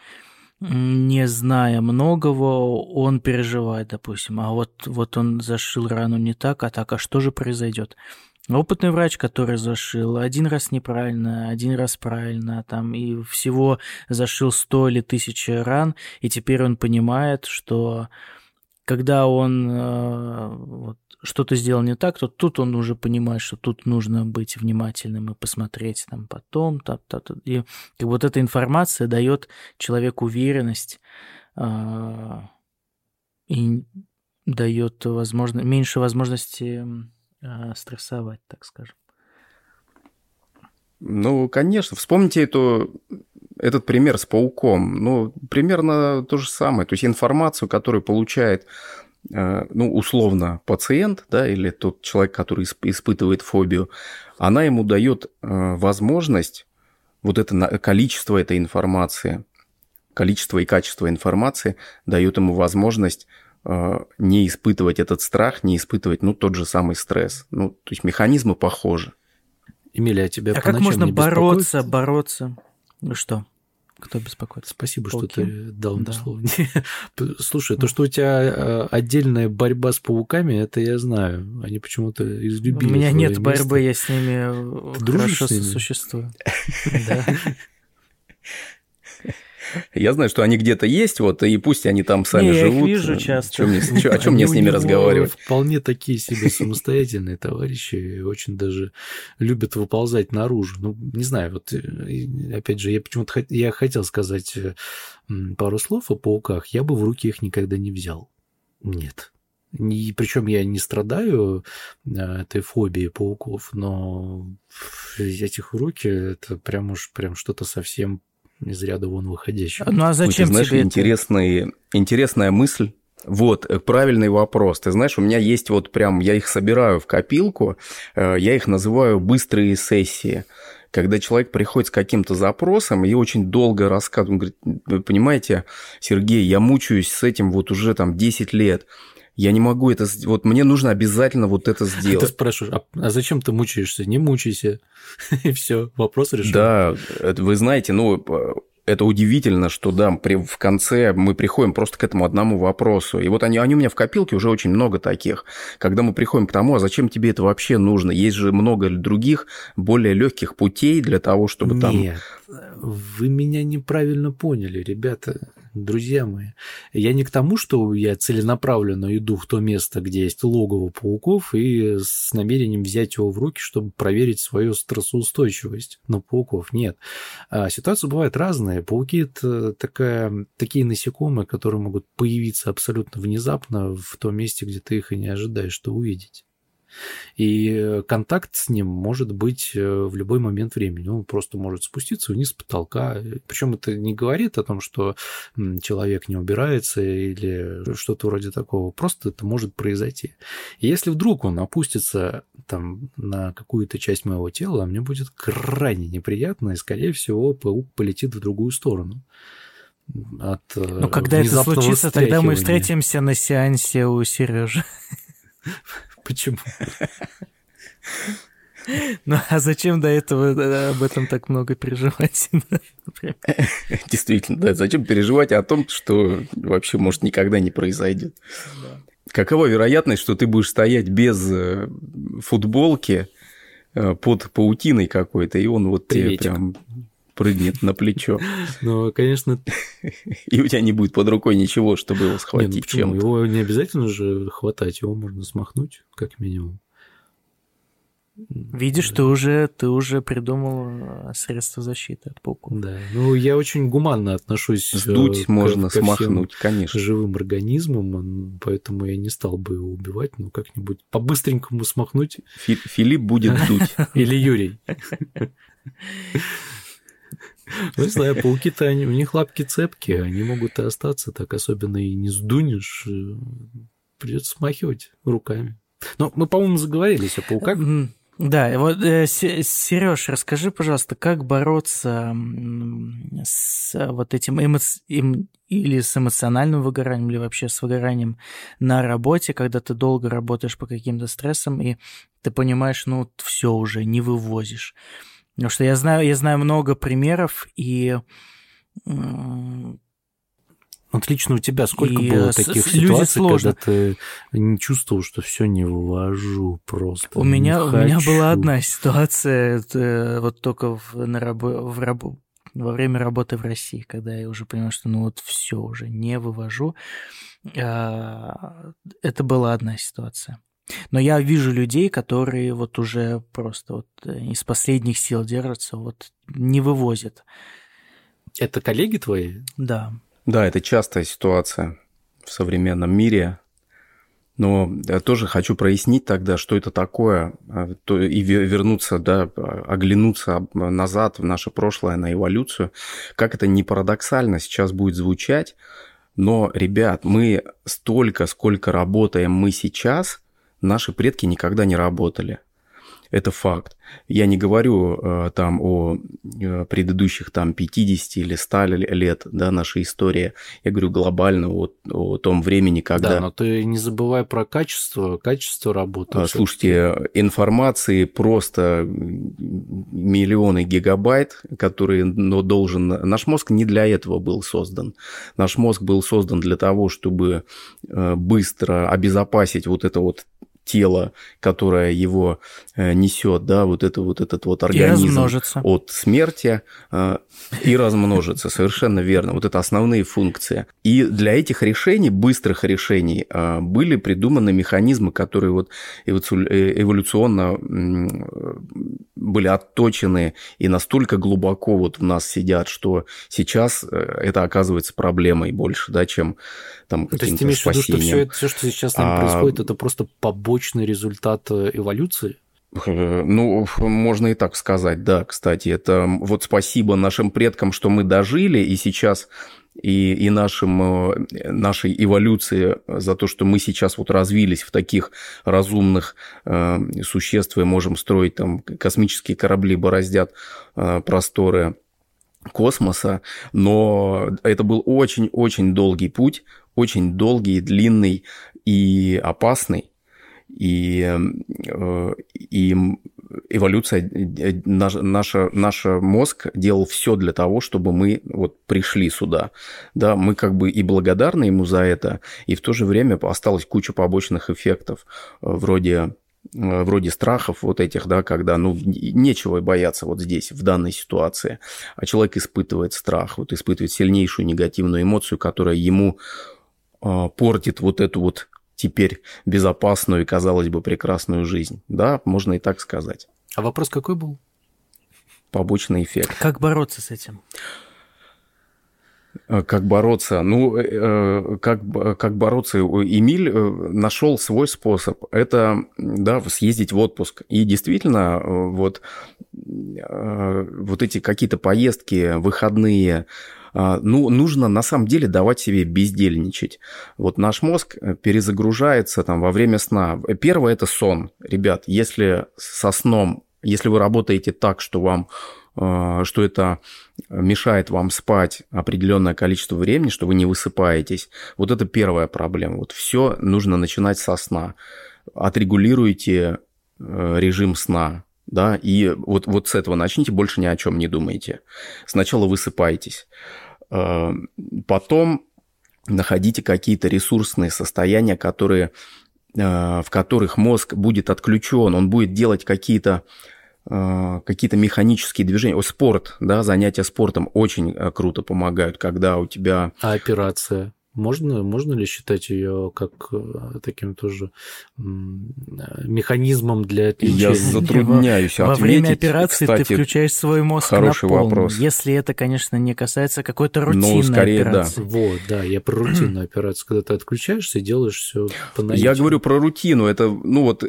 не зная многого, он переживает, допустим, а вот, вот он зашил рану не так, а так, а что же произойдет? Опытный врач, который зашил один раз неправильно, один раз правильно, там, и всего зашил 100 или 1000 ран, и теперь он понимает, что когда он э, вот, что-то сделал не так, то тут он уже понимает, что тут нужно быть внимательным и посмотреть там потом. Та, та, та. И как бы вот эта информация дает человеку уверенность э, и дает возможно, меньше возможности э, стрессовать, так скажем. Ну, конечно. Вспомните эту, этот пример с пауком. Ну, примерно то же самое. То есть информацию, которую получает, э, ну, условно, пациент, да, или тот человек, который исп- испытывает фобию, она ему дает э, возможность, вот это количество этой информации, количество и качество информации дает ему возможность э, не испытывать этот страх, не испытывать, ну, тот же самый стресс. Ну, то есть механизмы похожи. Эмилия, а тебя А по как ночам можно не бороться, беспокоит? бороться? Ну что? Кто беспокоится? Спасибо, Пауки? что ты дал мне Да. слово. Слушай, то, что у тебя э, отдельная борьба с пауками, это я знаю. Они почему-то излюбили У меня нет место. борьбы, я с ними Ты дружишь хорошо с ними? существую. Я знаю, что они где-то есть, вот, и пусть они там сами Не, я их живут. вижу часто. Чё мне- чё- о чем мне с ними разговаривать? Вполне такие себе самостоятельные товарищи, очень даже любят выползать наружу. Ну, не знаю, вот э, опять же, я почему-то я хотел сказать э, пару слов о пауках, я бы в руки их никогда не взял. Нет. И причем я не страдаю э, этой фобией пауков, но взять их в руки это прям уж прям что-то совсем из ряда вон выходящее. Ну а Ой, ты зачем знаешь, тебе это? интересный, Интересная мысль. Вот, э, правильный вопрос. Ты знаешь, у меня есть вот прям, я их собираю в копилку, э, я их называю быстрые сессии когда человек приходит с каким-то запросом и очень долго рассказывает, он говорит, вы понимаете, Сергей, я мучаюсь с этим вот уже там 10 лет, я не могу это... Вот мне нужно обязательно вот это сделать. Ты спрашиваешь, а, а зачем ты мучаешься? Не мучайся. И все, вопрос решен. Да, вы знаете, ну, это удивительно, что да, при, в конце мы приходим просто к этому одному вопросу. И вот они, они у меня в копилке уже очень много таких. Когда мы приходим к тому, а зачем тебе это вообще нужно? Есть же много других, более легких путей для того, чтобы там... Вы меня неправильно поняли, ребята друзья мои. Я не к тому, что я целенаправленно иду в то место, где есть логово пауков, и с намерением взять его в руки, чтобы проверить свою стрессоустойчивость на пауков. Нет. А ситуации бывают разные. Пауки – это такая, такие насекомые, которые могут появиться абсолютно внезапно в том месте, где ты их и не ожидаешь, что увидеть. И контакт с ним может быть э, в любой момент времени. Он просто может спуститься вниз с потолка. Причем это не говорит о том, что человек не убирается или что-то вроде такого. Просто это может произойти. И если вдруг он опустится там на какую-то часть моего тела, мне будет крайне неприятно, и, скорее всего, паук полетит в другую сторону от э, Ну, когда это случится, тогда мы встретимся на сеансе у Сережи. Почему? Ну, а зачем до этого э, об этом так много переживать? Действительно, да. Зачем переживать о том, что вообще, может, никогда не произойдет? Какова вероятность, что ты будешь стоять без э, футболки э, под паутиной какой-то, и он вот тебе прям прыгнет на плечо. Ну, конечно. И у тебя не будет под рукой ничего, чтобы его схватить не, ну чем-то. Его не обязательно же хватать, его можно смахнуть, как минимум. Видишь, да. ты уже, ты уже придумал средства защиты от паука. Да, ну я очень гуманно отношусь э, Сдуть к, можно, ко смахнуть, конечно. живым организмам, поэтому я не стал бы его убивать, но как-нибудь по-быстренькому смахнуть. Филипп будет дуть. Или Юрий. Ну, не знаю, пауки-то, у них лапки цепкие, они могут и остаться так, особенно и не сдунешь, э, придется смахивать руками. Но мы, по-моему, заговорились о пауках. Да, вот, э, Сереж, расскажи, пожалуйста, как бороться с вот этим эмо... эм... или с эмоциональным выгоранием, или вообще с выгоранием на работе, когда ты долго работаешь по каким-то стрессам, и ты понимаешь, ну, все уже, не вывозишь. Потому что я знаю, я знаю много примеров, и Отлично, у тебя сколько и было таких ситуаций, сложно. когда ты не чувствовал, что все не вывожу просто. У меня, у меня была одна ситуация, это вот только в, на рабо, в рабо, во время работы в России, когда я уже понял, что ну вот все уже не вывожу. А, это была одна ситуация. Но я вижу людей, которые вот уже просто вот э, из последних сил держатся, вот не вывозят. Это коллеги твои? Да. Да, это частая ситуация в современном мире. Но я тоже хочу прояснить тогда, что это такое, а, и вернуться, да, оглянуться назад в наше прошлое, на эволюцию. Как это не парадоксально сейчас будет звучать, но, ребят, мы столько, сколько работаем мы сейчас – наши предки никогда не работали. Это факт. Я не говорю э, там о э, предыдущих там 50 или 100 лет да, нашей истории. Я говорю глобально о, о том времени, когда... Да, но ты не забывай про качество, качество работы. А, слушайте, информации просто миллионы гигабайт, которые но должен... Наш мозг не для этого был создан. Наш мозг был создан для того, чтобы э, быстро обезопасить вот это вот тело, которое его э, несет, да, вот это вот этот вот организм от смерти э, и размножится, совершенно верно. Вот это основные функции. И для этих решений, быстрых решений, э, были придуманы механизмы, которые вот эволюционно были отточены и настолько глубоко вот в нас сидят, что сейчас это оказывается проблемой больше, да, чем там каким-то То есть ты имеешь в виду, что все, все, что сейчас с нами а... происходит, это просто побочный результат э, эволюции? Э, ну, можно и так сказать, да, кстати. Это вот спасибо нашим предкам, что мы дожили, и сейчас и, и нашим, э, нашей эволюции за то, что мы сейчас вот развились в таких разумных э, существ и можем строить там космические корабли, бороздят э, просторы космоса, но это был очень-очень долгий путь, очень долгий, длинный и опасный. И, э, и эволюция, э, наш, наша, наш мозг делал все для того, чтобы мы вот пришли сюда. Да, мы как бы и благодарны ему за это, и в то же время осталась куча побочных эффектов, э, вроде вроде страхов вот этих, да, когда, ну, нечего бояться вот здесь, в данной ситуации, а человек испытывает страх, вот испытывает сильнейшую негативную эмоцию, которая ему портит вот эту вот теперь безопасную и, казалось бы, прекрасную жизнь. Да, можно и так сказать. А вопрос какой был? Побочный эффект. Как бороться с этим? Э, как бороться? Ну, э, э, как, как бороться? Эмиль нашел свой способ. Это, да, съездить в отпуск. И действительно, вот, вот эти какие-то поездки, выходные, ну, нужно на самом деле давать себе бездельничать. Вот наш мозг э, перезагружается там во время сна. Первое – это сон. Ребят, если со сном, если вы работаете так, что вам э, что это мешает вам спать определенное количество времени, что вы не высыпаетесь. Вот это первая проблема. Вот все нужно начинать со сна. Отрегулируйте э, режим сна, да, и вот, вот с этого начните, больше ни о чем не думайте. Сначала высыпайтесь. Э, потом находите какие-то ресурсные состояния, которые, э, в которых мозг будет отключен, он будет делать какие-то э, какие-то механические движения. О, спорт, да, занятия спортом очень круто помогают, когда у тебя... А операция? Можно, можно ли считать ее как э, таким тоже механизмом для отвлечения? Я затрудняюсь Во ответить. Во время операции Кстати, ты включаешь свой мозг хороший на полную, вопрос. если это, конечно, не касается какой-то рутинной ну, скорее, операции. Да. Вот, да, я про рутинную операцию, когда ты отключаешься и делаешь все по наитию. Я говорю про рутину, это, ну вот,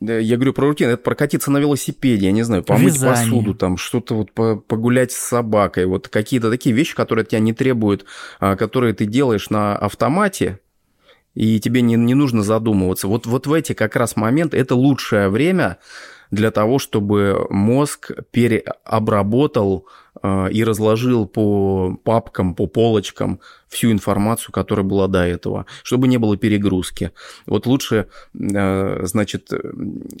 я говорю про рутину, это прокатиться на велосипеде, я не знаю, помыть Вязание. посуду, там что-то вот погулять с собакой, вот какие-то такие вещи, которые от тебя не требуют, а, которые ты делаешь на автомате, и тебе не, не нужно задумываться. Вот, вот в эти как раз моменты это лучшее время для того, чтобы мозг переобработал э, и разложил по папкам, по полочкам всю информацию, которая была до этого, чтобы не было перегрузки. Вот лучше, э, значит,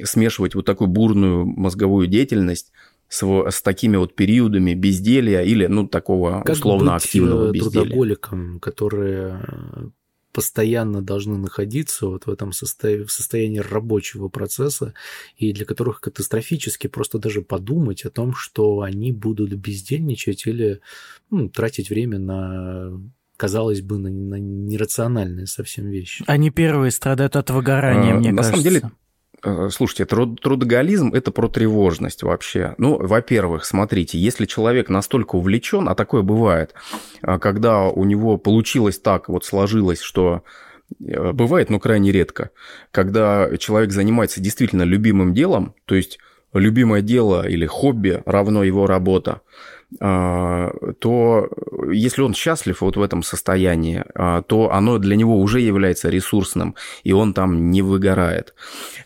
смешивать вот такую бурную мозговую деятельность с, с такими вот периодами безделья или, ну, такого как условно быть активного безделия. трудоголиком, который постоянно должны находиться вот в этом состоянии, в состоянии рабочего процесса, и для которых катастрофически просто даже подумать о том, что они будут бездельничать или ну, тратить время на казалось бы, на, на нерациональные совсем вещи. Они первые страдают от выгорания, а, мне на кажется. На самом деле, слушайте, труд, трудоголизм – это про тревожность вообще. Ну, во-первых, смотрите, если человек настолько увлечен, а такое бывает, а когда у него получилось так, вот сложилось, что э, бывает, но крайне редко, когда человек занимается действительно любимым делом, то есть любимое дело или хобби равно его работа, то если он счастлив вот в этом состоянии, а, то оно для него уже является ресурсным, и он там не выгорает.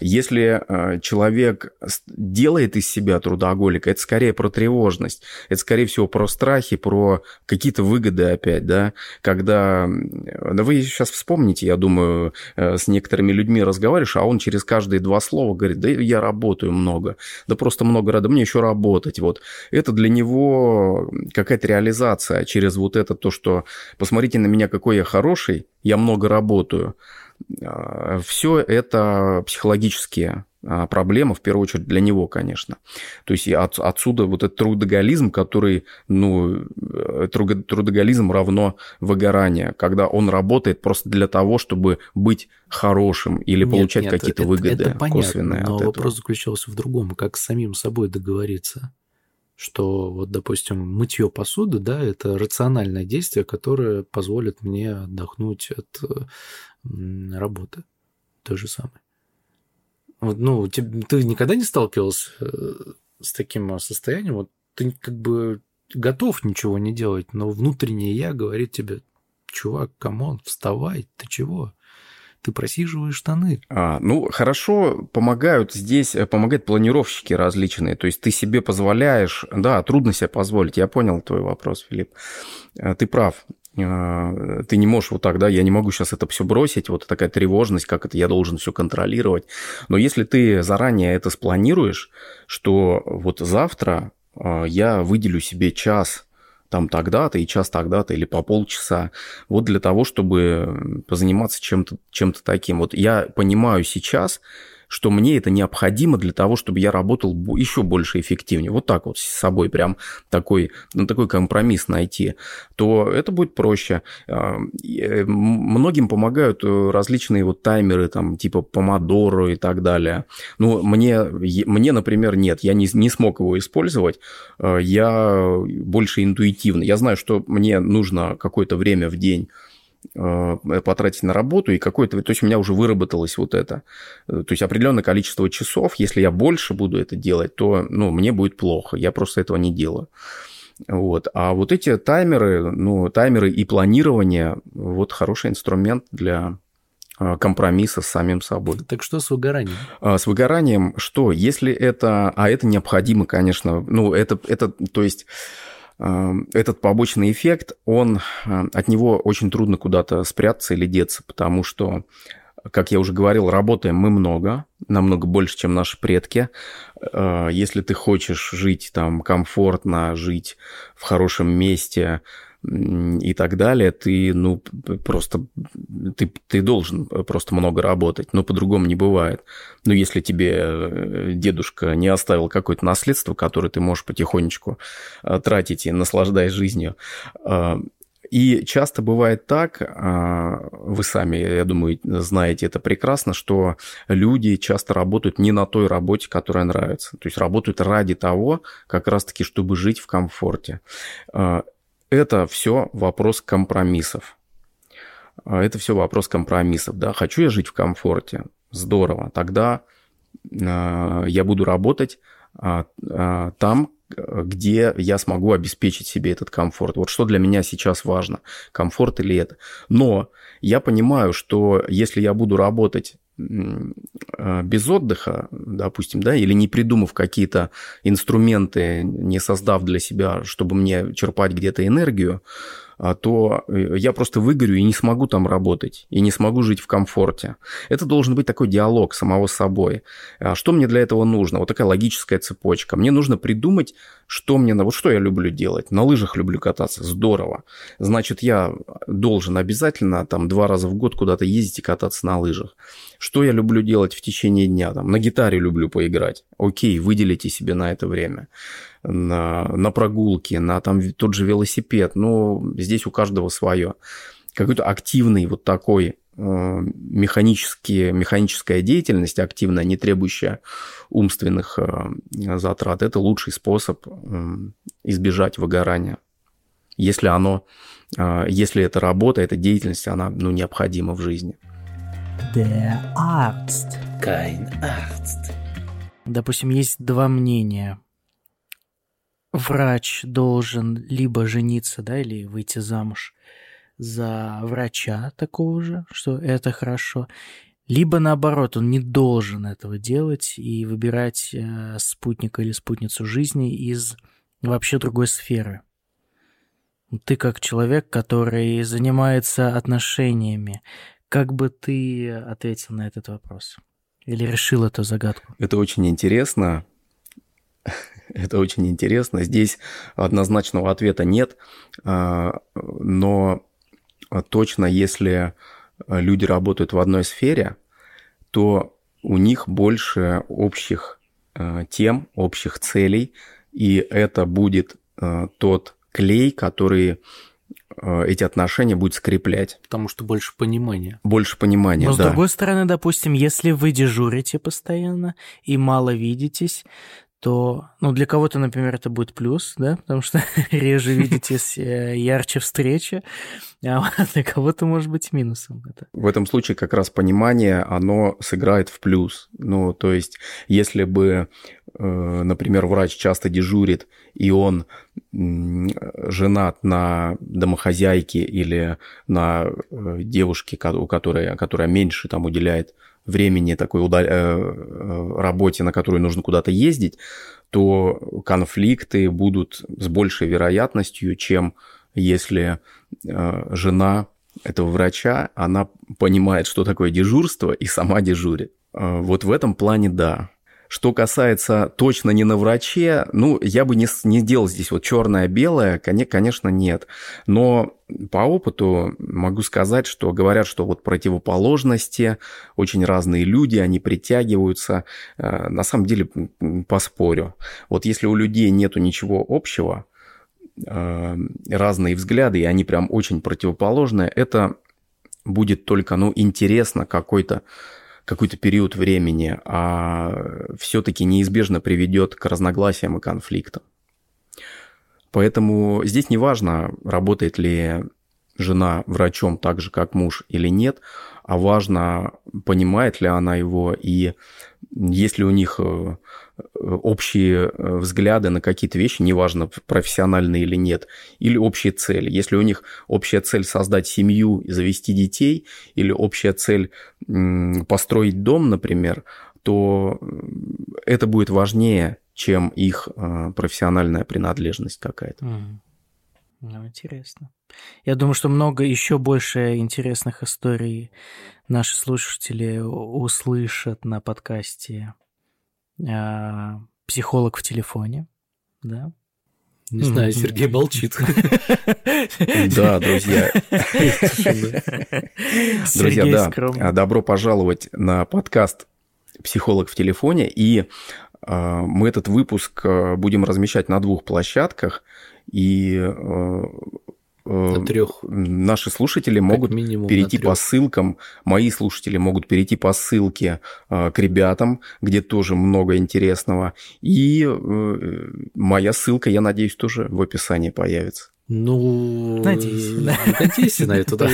Если а, человек делает из себя трудоголика, это скорее про тревожность, это скорее всего про страхи, про какие-то выгоды опять, да, когда, да вы сейчас вспомните, я думаю, э, с некоторыми людьми разговариваешь, а он через каждые два слова говорит, да я работаю много, да просто много рада, мне еще работать, вот. Это для него какая-то реализация через вот это то, что посмотрите на меня, какой я хороший, я много работаю. А, Все это психологические а, проблемы, в первую очередь для него, конечно. То есть от, отсюда вот этот трудоголизм, который, ну, э, трудоголизм равно выгорание, когда он работает просто для того, чтобы быть хорошим или нет, получать какие-то выгоды это понятно, косвенные но от этого. вопрос заключался в другом, как с самим собой договориться что вот, допустим, мытье посуды, да, это рациональное действие, которое позволит мне отдохнуть от работы той же самой. Вот, ну, ты, ты никогда не сталкивался э, с таким состоянием? Вот ты как бы готов ничего не делать, но внутреннее я говорит тебе, чувак, come on, вставай, ты чего? Ты просиживаешь штаны. А, ну, хорошо помогают здесь, э, помогают планировщики различные. То есть ты себе позволяешь... Да, трудно себе позволить. Я понял твой вопрос, Филипп. Э, ты прав. Э, ты не можешь вот так, да, я не могу сейчас это все бросить, вот такая тревожность, как это я должен все контролировать. Но если ты заранее это спланируешь, что вот завтра я выделю себе час там тогда-то и час тогда-то или по полчаса. Вот для того, чтобы позаниматься чем-то чем таким. Вот я понимаю сейчас, что мне это необходимо для того, чтобы я работал еще больше эффективнее. Вот так вот с собой прям такой, ну, такой компромисс найти, то это будет проще. А, э, многим помогают э, различные вот таймеры, там, типа помодоро и так далее. Ну, мне, мне например, нет, я не, не смог его использовать. А, я больше интуитивно. Я знаю, что мне нужно какое-то время в день Э, потратить на работу, и какое-то... То есть у меня уже выработалось вот это. Э, то есть определенное количество часов, если я больше буду это делать, то ну, мне будет плохо. Я просто этого не делаю. Вот. А вот эти таймеры, ну, таймеры и планирование, вот хороший инструмент для э, компромисса с самим собой. Так что с выгоранием? А, с выгоранием что? Если это... А это необходимо, конечно. Ну, это, это то есть этот побочный эффект, он, э, от него очень трудно куда-то спрятаться или деться, потому что, как я уже говорил, работаем мы много, намного больше, чем наши предки. Э, если ты хочешь жить там комфортно, жить в хорошем месте, и так далее, ты, ну, просто, ты, ты должен просто много работать, но по-другому не бывает. Но если тебе э, дедушка не оставил какое-то наследство, которое ты можешь потихонечку э, тратить и наслаждаясь жизнью, э, и часто бывает так, вы сами, я думаю, знаете это прекрасно, что люди часто работают не на той работе, которая нравится. То есть работают ради того, как раз-таки, чтобы жить в комфорте это все вопрос компромиссов. А, это все вопрос компромиссов. Да? Хочу я жить в комфорте? Здорово. Тогда а, я буду работать а, там, где я смогу обеспечить себе этот комфорт. Вот что для меня сейчас важно, комфорт или это. Но я понимаю, что если я буду работать без отдыха, допустим, да, или не придумав какие-то инструменты, не создав для себя, чтобы мне черпать где-то энергию, а, то э, я просто выгорю и не смогу там работать, и не смогу жить в комфорте. Это должен быть такой диалог самого с собой. А что мне для этого нужно? Вот такая логическая цепочка. Мне нужно придумать, что мне, вот что я люблю делать. На лыжах люблю кататься, здорово. Значит, я должен обязательно там два раза в год куда-то ездить и кататься на лыжах. Что я люблю делать в течение дня? Там, на гитаре люблю поиграть. Окей, выделите себе на это время на, на прогулки, на там тот же велосипед. Ну, здесь у каждого свое. Какой-то активный вот такой э, механические, механическая деятельность активная, не требующая умственных э, затрат, это лучший способ э, избежать выгорания. Если оно, если эта работа, эта деятельность, она ну, необходима в жизни. Der Arzt. Kein Arzt. Допустим, есть два мнения врач должен либо жениться, да, или выйти замуж за врача такого же, что это хорошо, либо наоборот, он не должен этого делать и выбирать э, спутника или спутницу жизни из вообще другой сферы. Ты как человек, который занимается отношениями, как бы ты ответил на этот вопрос? Или решил эту загадку? Это очень интересно. Это очень интересно. Здесь однозначного ответа нет, а, но точно если люди работают в одной сфере, то у них больше общих а, тем, общих целей, и это будет а, тот клей, который эти отношения будет скреплять. Потому что больше понимания. Больше понимания, Но да. с другой стороны, допустим, если вы дежурите постоянно и мало видитесь, то, ну, для кого-то, например, это будет плюс, да, потому что реже видитесь, э, ярче встреча, а для кого-то может быть минусом это. В этом случае как раз понимание, оно сыграет в плюс. Ну, то есть, если бы например, врач часто дежурит, и он женат на домохозяйке или на э, девушке, у которой, которая меньше там уделяет времени такой удал... Э, работе, на которую нужно куда-то ездить, то конфликты будут с большей вероятностью, чем если жена этого врача, она понимает, что такое дежурство, и сама дежурит. Вот в этом плане да. Что касается точно не на враче, ну, я бы не, не делал здесь вот черное-белое, конечно, нет. Но по опыту могу сказать, что говорят, что вот противоположности, очень разные люди, они притягиваются. Э, на самом деле, поспорю. Вот если у людей нету ничего общего, э, разные взгляды, и они прям очень противоположные, это будет только, ну, интересно какой-то какой-то период времени, а все-таки неизбежно приведет к разногласиям и конфликтам. Поэтому здесь не важно, работает ли жена врачом так же, как муж или нет, а важно, понимает ли она его и есть ли у них э, общие э, взгляды на какие-то вещи, неважно, профессиональные или нет, или общие цели. Если у них общая цель создать семью и завести детей, или общая цель построить дом, например, то это будет важнее, чем их э, профессиональная принадлежность какая-то. Ну, интересно. Я думаю, что много еще больше интересных историй наши слушатели услышат на подкасте а, «Психолог в телефоне». Да? Не знаю, Сергей молчит. Да, друзья. Друзья, да, а, добро пожаловать на подкаст «Психолог в телефоне». И а, мы этот выпуск будем размещать на двух площадках. И на трех. Наши слушатели могут перейти по ссылкам, мои слушатели могут перейти по ссылке э, к ребятам, где тоже много интересного. И э, моя ссылка, я надеюсь, тоже в описании появится. Ну, надеюсь. Надейся на это, да.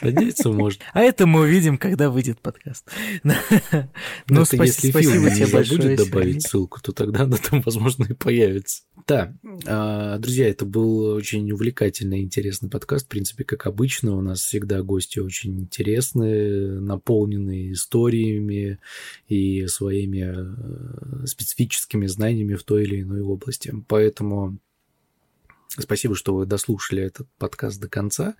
Надеяться можно. А это мы увидим, когда выйдет подкаст. Ну, спасибо тебе большое. Если добавить ссылку, то тогда она там, возможно, и появится. Да, а, друзья, это был очень увлекательный, интересный подкаст. В принципе, как обычно, у нас всегда гости очень интересные, наполненные историями и своими э, специфическими знаниями в той или иной области. Поэтому Спасибо, что вы дослушали этот подкаст до конца.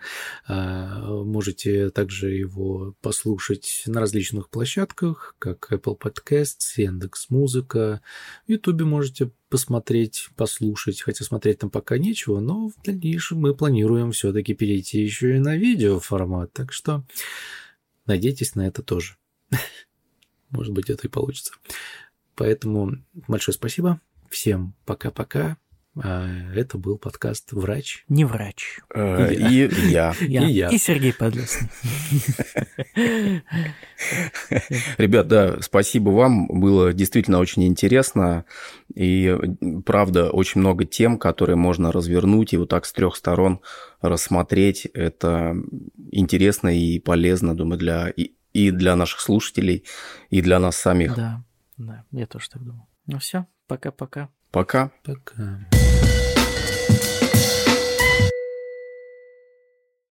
А, можете также его послушать на различных площадках, как Apple Podcasts, Яндекс Музыка. В YouTube можете посмотреть, послушать, хотя смотреть там пока нечего, но в дальнейшем мы планируем все-таки перейти еще и на видео формат, так что надейтесь на это тоже. Может быть, это и получится. Поэтому большое спасибо. Всем пока-пока. А, это был подкаст «Врач». Не врач. Э, и я. И я. И Сергей Подлесный. Ребят, да, спасибо вам. Было действительно очень интересно. И правда, очень много тем, которые можно развернуть и вот так с трех сторон рассмотреть. Это интересно и полезно, думаю, для и, и для наших слушателей, и для нас самих. Да, да, я тоже так думаю. Ну все, пока-пока. Пока. Пока.